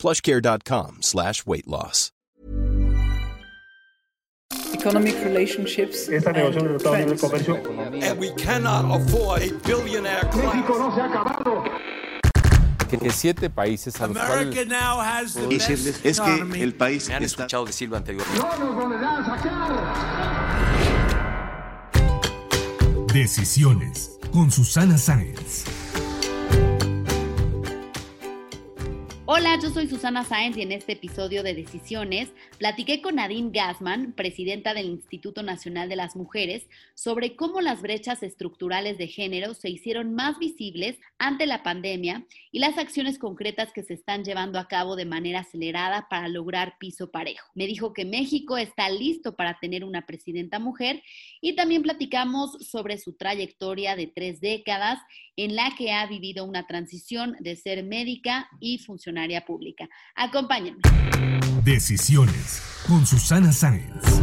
plushcare.com slash weight loss. Economic relationships Esta negociación del Tratado de Comercio And we cannot afford a billionaire class. no se ha acabado. que, siete países a los America cuales now has the decirles best es economy. que el país Me han está escuchado decirlo anteriormente. No nos volverán a sacar. Decisiones con Susana Sáenz. Hola, yo soy Susana Sáenz y en este episodio de Decisiones platiqué con Nadine Gassman, presidenta del Instituto Nacional de las Mujeres, sobre cómo las brechas estructurales de género se hicieron más visibles ante la pandemia y las acciones concretas que se están llevando a cabo de manera acelerada para lograr piso parejo. Me dijo que México está listo para tener una presidenta mujer y también platicamos sobre su trayectoria de tres décadas en la que ha vivido una transición de ser médica y funcionaria pública. Acompáñenme. Decisiones con Susana Sáenz.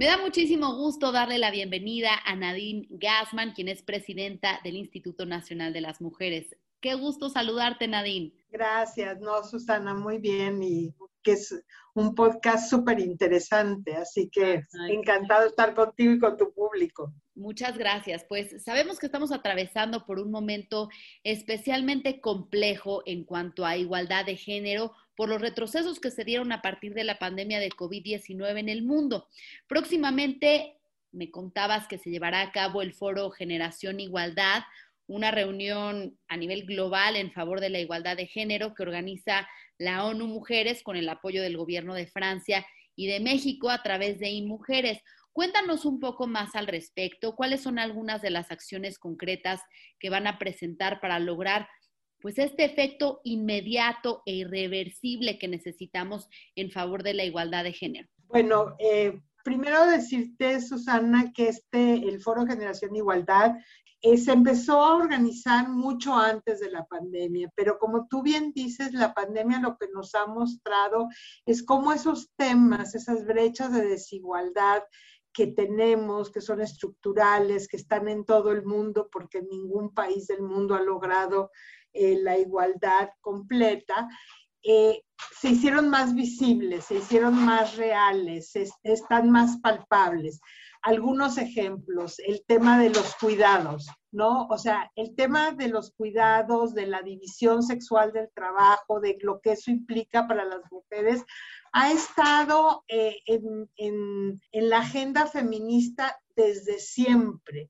Me da muchísimo gusto darle la bienvenida a Nadine Gassman, quien es presidenta del Instituto Nacional de las Mujeres. Qué gusto saludarte, Nadine. Gracias, no, Susana, muy bien y que es un podcast súper interesante, así que Ay. encantado de estar contigo y con tu público. Muchas gracias. Pues sabemos que estamos atravesando por un momento especialmente complejo en cuanto a igualdad de género por los retrocesos que se dieron a partir de la pandemia de COVID-19 en el mundo. Próximamente me contabas que se llevará a cabo el foro Generación Igualdad, una reunión a nivel global en favor de la igualdad de género que organiza la ONU Mujeres con el apoyo del gobierno de Francia y de México a través de INMujeres. Cuéntanos un poco más al respecto, cuáles son algunas de las acciones concretas que van a presentar para lograr pues este efecto inmediato e irreversible que necesitamos en favor de la igualdad de género. Bueno, eh, primero decirte, Susana, que este, el Foro Generación Igualdad, eh, se empezó a organizar mucho antes de la pandemia, pero como tú bien dices, la pandemia lo que nos ha mostrado es cómo esos temas, esas brechas de desigualdad que tenemos, que son estructurales, que están en todo el mundo, porque ningún país del mundo ha logrado eh, la igualdad completa, eh, se hicieron más visibles, se hicieron más reales, es- están más palpables. Algunos ejemplos, el tema de los cuidados, ¿no? O sea, el tema de los cuidados, de la división sexual del trabajo, de lo que eso implica para las mujeres, ha estado eh, en, la agenda feminista desde siempre,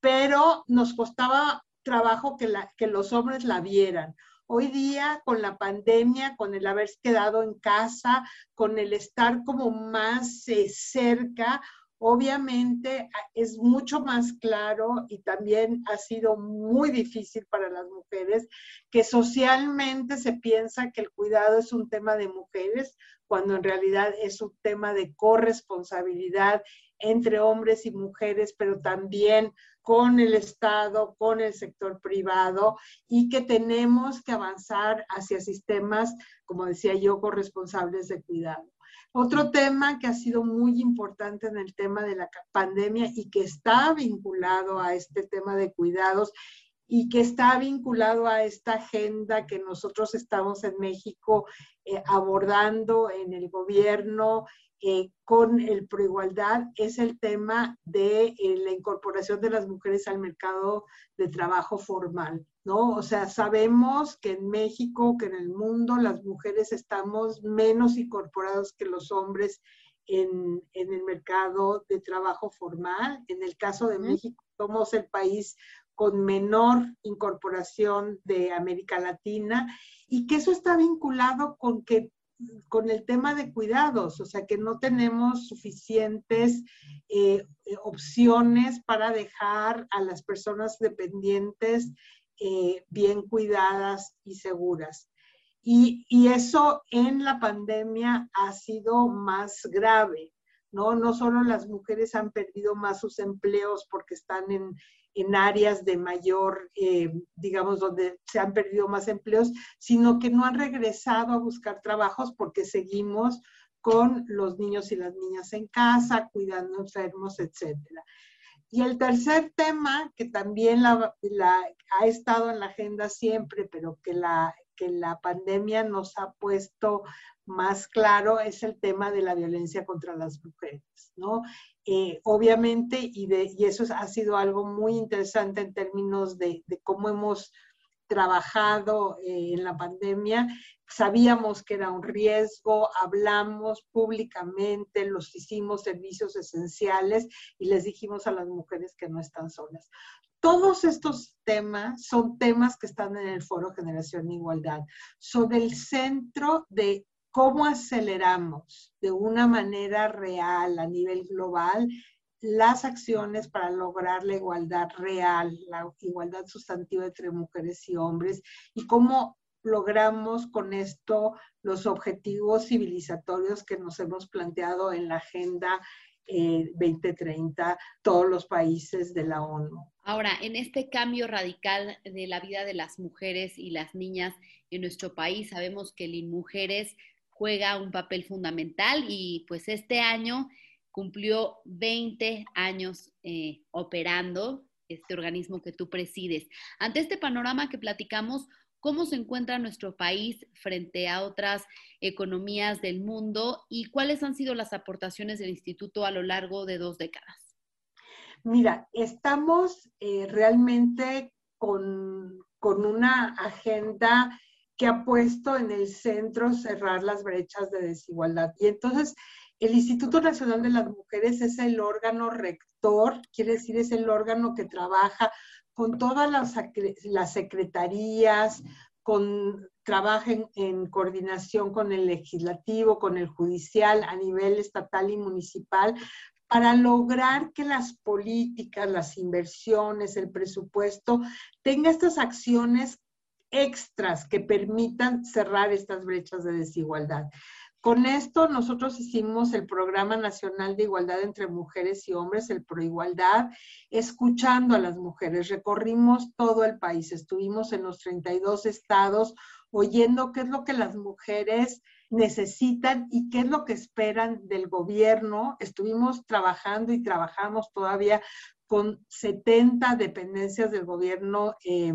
pero nos costaba trabajo que los hombres la vieran. Hoy día, con la pandemia, con el haberse quedado en casa, con el estar como más eh, cerca, obviamente a- es mucho más claro y también ha sido muy difícil para las mujeres que socialmente se piensa que el cuidado es un tema de mujeres, cuando en realidad es un tema de corresponsabilidad entre hombres y mujeres, pero también con el Estado, con el sector privado y que tenemos que avanzar hacia sistemas, como decía yo, corresponsables de cuidado. Otro tema que ha sido muy importante en el tema de la pandemia y que está vinculado a este tema de cuidados y que está vinculado a esta agenda que nosotros estamos en México eh, abordando en el gobierno eh, con el proigualdad es el tema de eh, la incorporación de las mujeres al mercado de trabajo formal, ¿no? O sea, sabemos que en México, que en el mundo, las mujeres estamos menos incorporados que los hombres en, en el mercado de trabajo formal. En el caso de México, somos el país con menor incorporación de América Latina y que eso está vinculado con que con el tema de cuidados, o sea que no tenemos suficientes eh, opciones para dejar a las personas dependientes eh, bien cuidadas y seguras. Y, y eso en la pandemia ha sido más grave, ¿no? No solo las mujeres han perdido más sus empleos porque están en, en áreas de mayor, eh, digamos, donde se han perdido más empleos, sino que no han regresado a buscar trabajos porque seguimos con los niños y las niñas en casa, cuidando enfermos, etcétera. Y el tercer tema, que también la, ha estado en la agenda siempre, pero que la, que la pandemia nos ha puesto más claro, es el tema de la violencia contra las mujeres, ¿no? Eh, obviamente, y, de, y eso ha sido algo muy interesante en términos de, cómo hemos trabajado eh, en la pandemia, sabíamos que era un riesgo, hablamos públicamente, los hicimos servicios esenciales y les dijimos a las mujeres que no están solas. Todos estos temas son temas que están en el Foro Generación e Igualdad. Son el centro de cómo aceleramos de una manera real a nivel global las acciones para lograr la igualdad real, la igualdad sustantiva entre mujeres y hombres y cómo logramos con esto los objetivos civilizatorios que nos hemos planteado en la Agenda 2030 eh, todos los países de la ONU. Ahora, en este cambio radical de la vida de las mujeres y las niñas en nuestro país, sabemos que el Mujeres juega un papel fundamental y pues este año cumplió 20 años eh, operando este organismo que tú presides. Ante este panorama que platicamos, ¿cómo se encuentra nuestro país frente a otras economías del mundo y cuáles han sido las aportaciones del instituto a lo largo de dos décadas? Mira, estamos eh, realmente con, con una agenda que ha puesto en el centro cerrar las brechas de desigualdad. Y entonces el Instituto Nacional de las Mujeres es el órgano rector, quiere decir, es el órgano que trabaja con todas las, las secretarías, con, trabaja en, coordinación con el legislativo, con el judicial a nivel estatal y municipal, para lograr que las políticas, las inversiones, el presupuesto tenga estas acciones extras que permitan cerrar estas brechas de desigualdad. Con esto nosotros hicimos el Programa Nacional de Igualdad entre Mujeres y Hombres, el Proigualdad, escuchando a las mujeres. Recorrimos todo el país, estuvimos en los 32 estados oyendo qué es lo que las mujeres necesitan y qué es lo que esperan del gobierno. Estuvimos trabajando y trabajamos todavía con 70 dependencias del gobierno eh,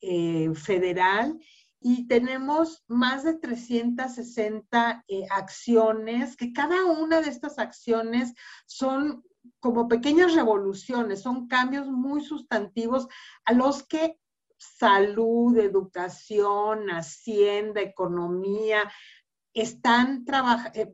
eh, federal y tenemos más de 360 eh, acciones, que cada una de estas acciones son como pequeñas revoluciones, son cambios muy sustantivos a los que salud, educación, hacienda, economía, están eh,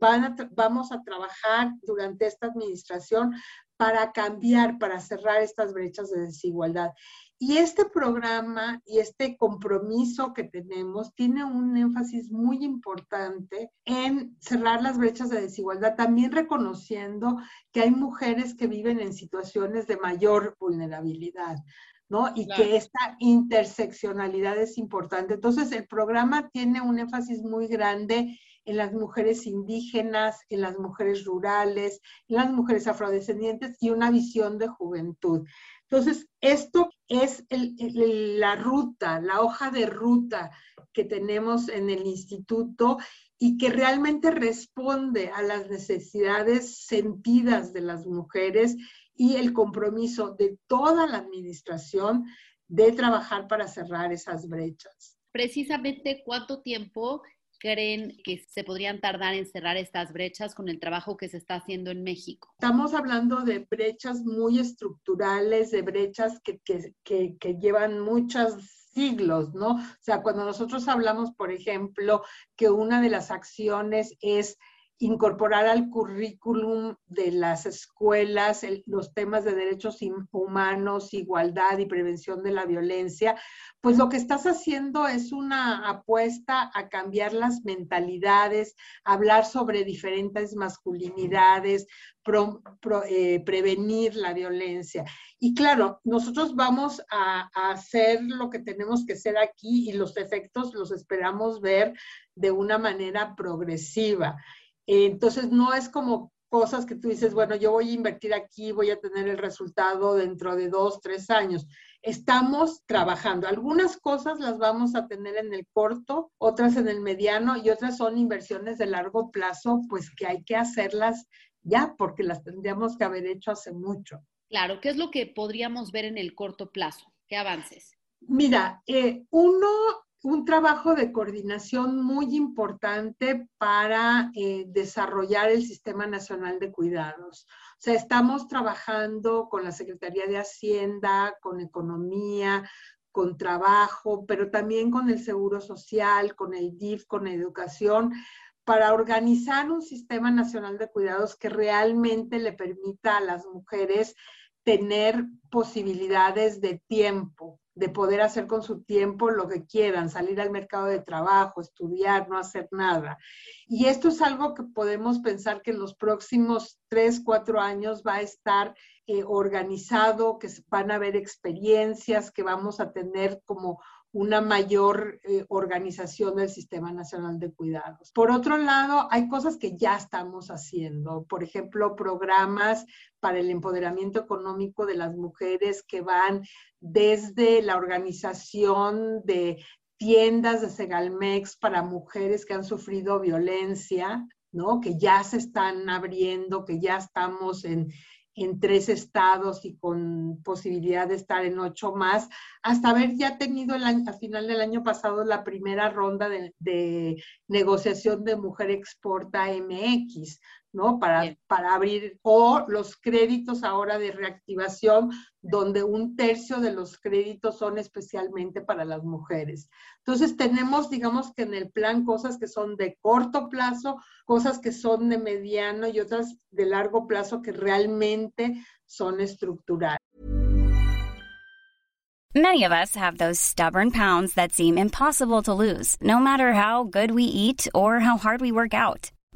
vamos a trabajar durante esta administración para cambiar, para cerrar estas brechas de desigualdad. Y este programa y este compromiso que tenemos tiene un énfasis muy importante en cerrar las brechas de desigualdad, también reconociendo que hay mujeres que viven en situaciones de mayor vulnerabilidad. ¿no? Y que esta interseccionalidad es importante. Entonces, el programa tiene un énfasis muy grande en las mujeres indígenas, en las mujeres rurales, en las mujeres afrodescendientes y una visión de juventud. Entonces, esto es la ruta, la hoja de ruta que tenemos en el instituto y que realmente responde a las necesidades sentidas de las mujeres y el compromiso de toda la administración de trabajar para cerrar esas brechas. Precisamente, ¿cuánto tiempo creen que se podrían tardar en cerrar estas brechas con el trabajo que se está haciendo en México? Estamos hablando de brechas muy estructurales, de brechas que, que, que, llevan muchos siglos, ¿no? O sea, cuando nosotros hablamos, por ejemplo, que una de las acciones es incorporar al currículum de las escuelas los temas de derechos humanos, igualdad y prevención de la violencia, pues lo que estás haciendo es una apuesta a cambiar las mentalidades, hablar sobre diferentes masculinidades, eh, prevenir la violencia. Y claro, nosotros vamos a, a hacer lo que tenemos que hacer aquí y los efectos los esperamos ver de una manera progresiva. Entonces, no es como cosas que tú dices, bueno, yo voy a invertir aquí, voy a tener el resultado dentro de dos, tres años. Estamos trabajando. Algunas cosas las vamos a tener en el corto, otras en el mediano y otras son inversiones de largo plazo, pues que hay que hacerlas ya porque las tendríamos que haber hecho hace mucho. Claro, ¿qué es lo que podríamos ver en el corto plazo? ¿Qué avances? Mira, eh, uno un trabajo de coordinación muy importante para eh, desarrollar el Sistema Nacional de Cuidados. O sea, estamos trabajando con la Secretaría de Hacienda, con Economía, con Trabajo, pero también con el Seguro Social, con el DIF, con Educación, para organizar un Sistema Nacional de Cuidados que realmente le permita a las mujeres tener posibilidades de tiempo, de poder hacer con su tiempo lo que quieran, salir al mercado de trabajo, estudiar, no hacer nada. Y esto es algo que podemos pensar que en los próximos tres, cuatro años va a estar eh, organizado, que van a haber experiencias, que vamos a tener como una mayor eh, organización del Sistema Nacional de Cuidados. Por otro lado, hay cosas que ya estamos haciendo, por ejemplo, programas para el empoderamiento económico de las mujeres que van desde la organización de tiendas de Segalmex para mujeres que han sufrido violencia, ¿no? Que ya se están abriendo, que ya estamos en, en tres estados y con posibilidad de estar en ocho más, hasta haber ya tenido el a final del año pasado la primera ronda de, de negociación de Mujer Exporta MX, ¿no? Para, para abrir, o los créditos ahora de reactivación, donde un tercio de los créditos son especialmente para las mujeres. Entonces tenemos, digamos que en el plan cosas que son de corto plazo, cosas que son de mediano y otras de largo plazo que realmente son estructurales. Many of us have those stubborn pounds that seem impossible to lose, no matter how good we eat or how hard we work out.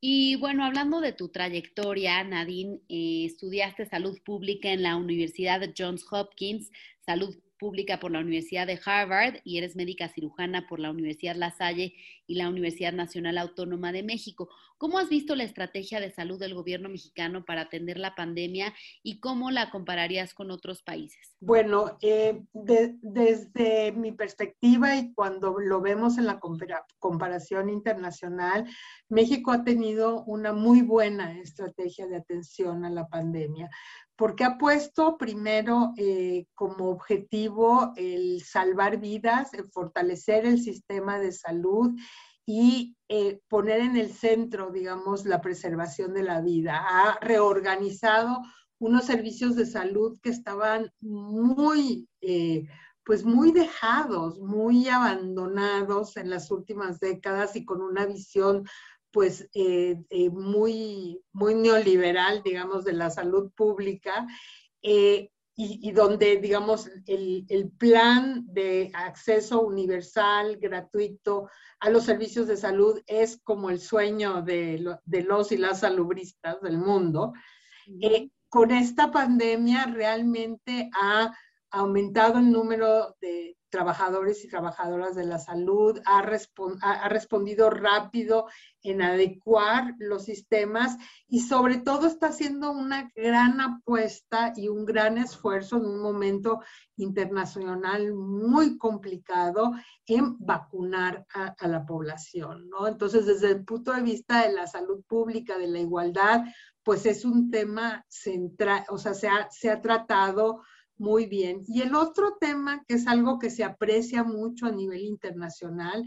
Y bueno, hablando de tu trayectoria, Nadine, eh, estudiaste salud pública en la Universidad Johns Hopkins, salud pública por la Universidad de Harvard y eres médica cirujana por la Universidad La Salle y la Universidad Nacional Autónoma de México. ¿Cómo has visto la estrategia de salud del gobierno mexicano para atender la pandemia y cómo la compararías con otros países? Bueno, eh, desde mi perspectiva y cuando lo vemos en la comparación internacional, México ha tenido una muy buena estrategia de atención a la pandemia porque ha puesto primero eh, como objetivo el salvar vidas, el fortalecer el sistema de salud y eh, poner en el centro, digamos, la preservación de la vida. Ha reorganizado unos servicios de salud que estaban muy, eh, pues muy dejados, muy abandonados en las últimas décadas y con una visión pues eh, eh, muy, muy neoliberal, digamos, de la salud pública, eh, y, donde, digamos, el, el, plan de acceso universal, gratuito a los servicios de salud es como el sueño de, de los y las salubristas del mundo. con esta pandemia realmente ha aumentado el número de trabajadores y trabajadoras de la salud, ha, ha, respondido rápido en adecuar los sistemas y sobre todo está haciendo una gran apuesta y un gran esfuerzo en un momento internacional muy complicado en vacunar a, a la población, ¿no? Entonces, desde el punto de vista de la salud pública, de la igualdad, pues es un tema central, o sea, se ha, se ha tratado muy bien. Y el otro tema, que es algo que se aprecia mucho a nivel internacional,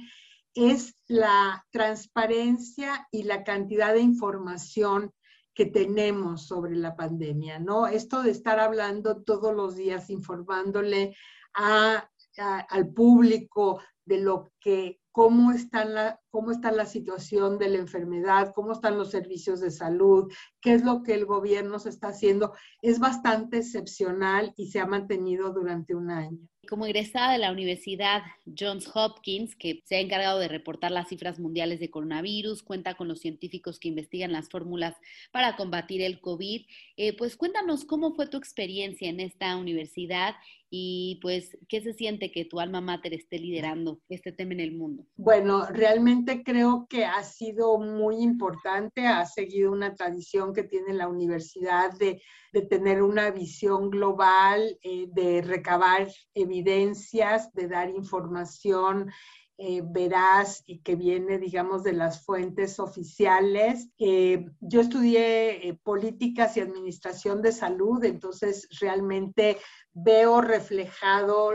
es la transparencia y la cantidad de información que tenemos sobre la pandemia, ¿no? Esto de estar hablando todos los días, informándole al público de lo que cómo está, la, cómo está la situación de la enfermedad, cómo están los servicios de salud, qué es lo que el gobierno se está haciendo, es bastante excepcional y se ha mantenido durante un año. Como egresada de la Universidad Johns Hopkins, que se ha encargado de reportar las cifras mundiales de coronavirus, cuenta con los científicos que investigan las fórmulas para combatir el COVID, eh, pues cuéntanos cómo fue tu experiencia en esta universidad y pues qué se siente que tu alma mater esté liderando este tema en el mundo. Bueno, realmente creo que ha sido muy importante, ha seguido una tradición que tiene la universidad de, tener una visión global, eh, de recabar evidencias, de dar información eh, veraz y que viene, digamos, de las fuentes oficiales. Eh, yo estudié políticas y administración de salud, entonces realmente veo reflejado,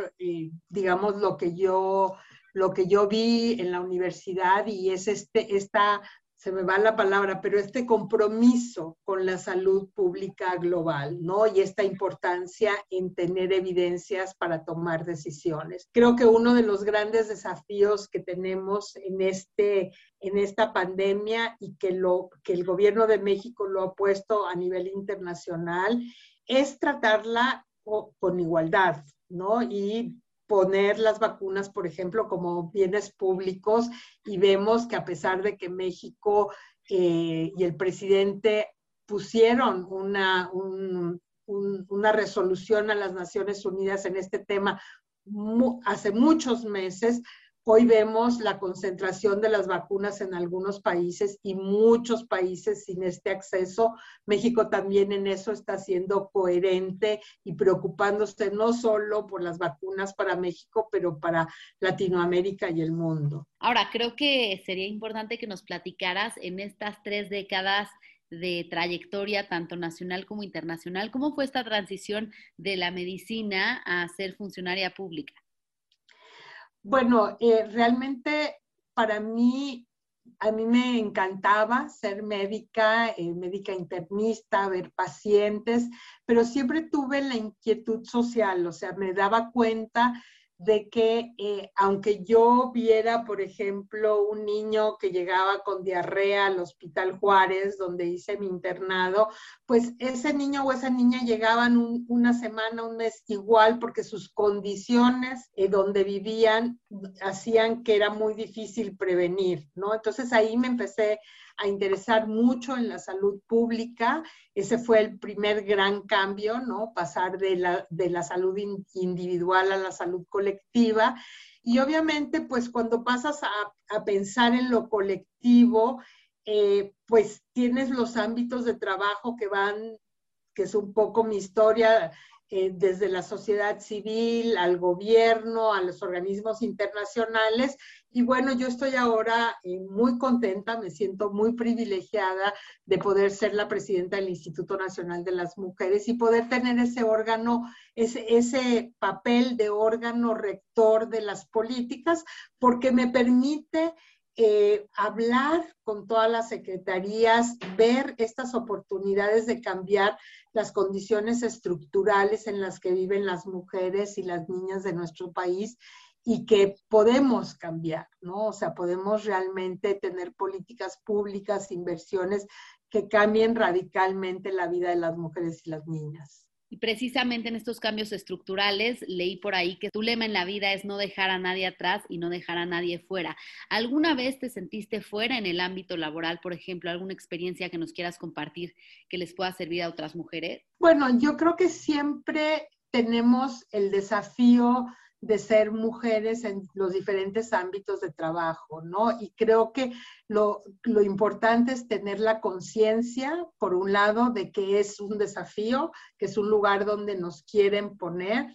digamos, lo que yo lo que yo vi en la universidad y es este, esta, se me va la palabra, pero este compromiso con la salud pública global, ¿no? Y esta importancia en tener evidencias para tomar decisiones. Creo que uno de los grandes desafíos que tenemos en, este, en esta pandemia y que, lo, que el gobierno de México lo ha puesto a nivel internacional es tratarla con igualdad, ¿no? Y poner las vacunas, por ejemplo, como bienes públicos y vemos que a pesar de que México eh, y el presidente pusieron una, una resolución a las Naciones Unidas en este tema hace muchos meses, Hoy vemos la concentración de las vacunas en algunos países y muchos países sin este acceso. México también en eso está siendo coherente y preocupándose no solo por las vacunas para México, pero para Latinoamérica y el mundo. Ahora, creo que sería importante que nos platicaras en estas tres décadas de trayectoria, tanto nacional como internacional, ¿cómo fue esta transición de la medicina a ser funcionaria pública? Bueno, eh, realmente para mí, a mí me encantaba ser médica, eh, médica internista, ver pacientes, pero siempre tuve la inquietud social, o sea, me daba cuenta de que eh, aunque yo viera, por ejemplo, un niño que llegaba con diarrea al Hospital Juárez, donde hice mi internado, pues ese niño o esa niña llegaban una semana, un mes igual, porque sus condiciones eh, donde vivían hacían que era muy difícil prevenir, ¿no? Entonces ahí me empecé a interesar mucho en la salud pública. Ese fue el primer gran cambio, ¿no? Pasar de la, de la salud individual a la salud colectiva. Y obviamente, pues cuando pasas a, a pensar en lo colectivo, eh, pues tienes los ámbitos de trabajo que van, que es un poco mi historia, eh, desde la sociedad civil al gobierno, a los organismos internacionales. Y bueno, yo estoy ahora eh, muy contenta, me siento muy privilegiada de poder ser la presidenta del Instituto Nacional de las Mujeres y poder tener ese órgano, ese, ese papel de órgano rector de las políticas, porque me permite eh, hablar con todas las secretarías, ver estas oportunidades de cambiar las condiciones estructurales en las que viven las mujeres y las niñas de nuestro país y que podemos cambiar, ¿no? O sea, podemos realmente tener políticas públicas, inversiones que cambien radicalmente la vida de las mujeres y las niñas. Precisamente en estos cambios estructurales leí por ahí que tu lema en la vida es no dejar a nadie atrás y no dejar a nadie fuera. ¿Alguna vez te sentiste fuera en el ámbito laboral, por ejemplo, alguna experiencia que nos quieras compartir que les pueda servir a otras mujeres? Bueno, yo creo que siempre tenemos el desafío de ser mujeres en los diferentes ámbitos de trabajo, ¿no? Y creo que lo, importante es tener la conciencia, por un lado, de que es un desafío, que es un lugar donde nos quieren poner,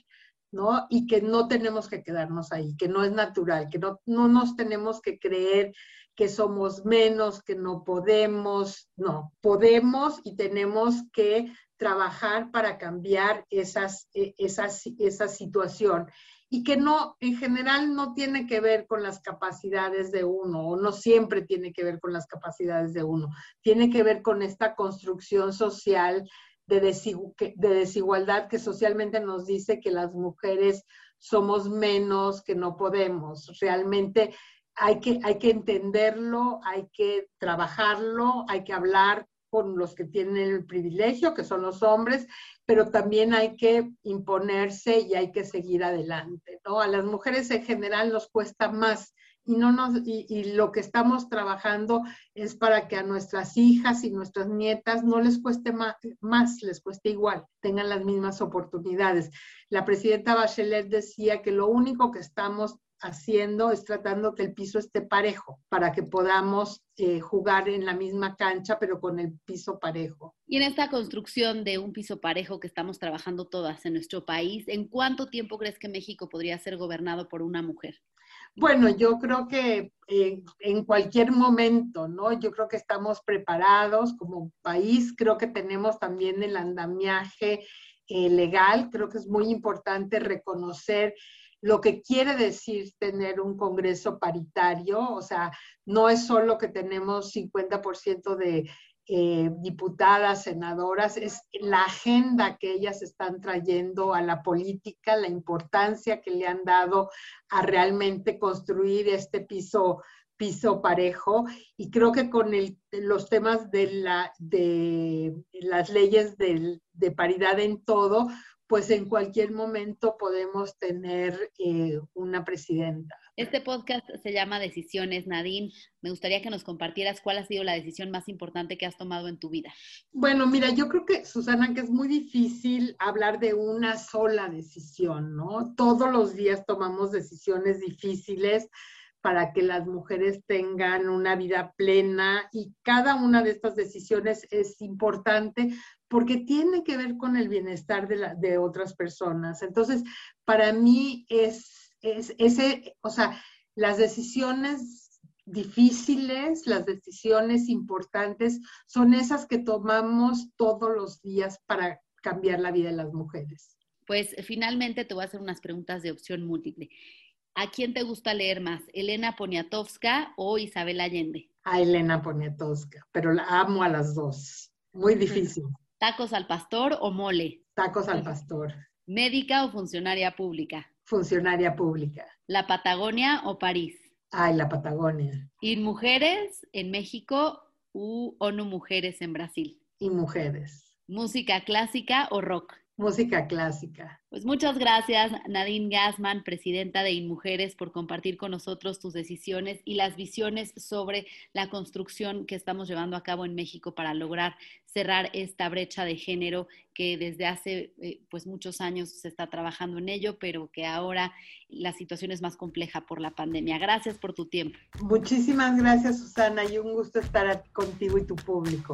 ¿no? Y que no tenemos que quedarnos ahí, que no es natural, que no, no nos tenemos que creer que somos menos, que no podemos, no, podemos y tenemos que trabajar para cambiar esas, e, esas, esa situación y que no, en general no tiene que ver con las capacidades de uno o no siempre tiene que ver con las capacidades de uno, tiene que ver con esta construcción social de, de desigualdad que socialmente nos dice que las mujeres somos menos, que no podemos. Realmente hay que, hay que entenderlo, hay que trabajarlo, hay que hablar con los que tienen el privilegio, que son los hombres, pero también hay que imponerse y hay que seguir adelante, ¿no? A las mujeres en general nos cuesta más y, no nos, y, lo que estamos trabajando es para que a nuestras hijas y nuestras nietas no les cueste más, más, les cueste igual, tengan las mismas oportunidades. La presidenta Bachelet decía que lo único que estamos haciendo es tratando que el piso esté parejo para que podamos eh, jugar en la misma cancha, pero con el piso parejo. Y en esta construcción de un piso parejo que estamos trabajando todas en nuestro país, ¿en cuánto tiempo crees que México podría ser gobernado por una mujer? Bueno, yo creo que eh, en cualquier momento, ¿no? Yo creo que estamos preparados como país, creo que tenemos también el andamiaje eh, legal, creo que es muy importante reconocer lo que quiere decir tener un Congreso paritario, o sea, no es solo que tenemos 50% de eh, diputadas, senadoras, es la agenda que ellas están trayendo a la política, la importancia que le han dado a realmente construir este piso piso parejo. Y creo que con los temas de, la, de las leyes de paridad en todo, pues en cualquier momento podemos tener eh, una presidenta. Este podcast se llama Decisiones, Nadine. Me gustaría que nos compartieras cuál ha sido la decisión más importante que has tomado en tu vida. Bueno, mira, yo creo que, Susana, que es muy difícil hablar de una sola decisión, ¿no? Todos los días tomamos decisiones difíciles para que las mujeres tengan una vida plena y cada una de estas decisiones es importante porque tiene que ver con el bienestar de, otras personas. Entonces, para mí es, es ese, o sea, las decisiones difíciles, las decisiones importantes, son esas que tomamos todos los días para cambiar la vida de las mujeres. Pues finalmente te voy a hacer unas preguntas de opción múltiple. ¿A quién te gusta leer más, Elena Poniatowska o Isabel Allende? A Elena Poniatowska, pero la amo a las dos. Muy difícil. ¿Tacos al pastor o mole? Tacos al pastor. ¿Médica o funcionaria pública? Funcionaria pública. ¿La Patagonia o París? Ay, la Patagonia. ¿Y mujeres en México u ONU Mujeres en Brasil? Y mujeres. ¿Música clásica o rock? Música clásica. Pues muchas gracias, Nadine Gassman, presidenta de InMujeres, por compartir con nosotros tus decisiones y las visiones sobre la construcción que estamos llevando a cabo en México para lograr cerrar esta brecha de género que desde hace eh, pues muchos años se está trabajando en ello, pero que ahora la situación es más compleja por la pandemia. Gracias por tu tiempo. Muchísimas gracias, Susana, y un gusto estar contigo y tu público.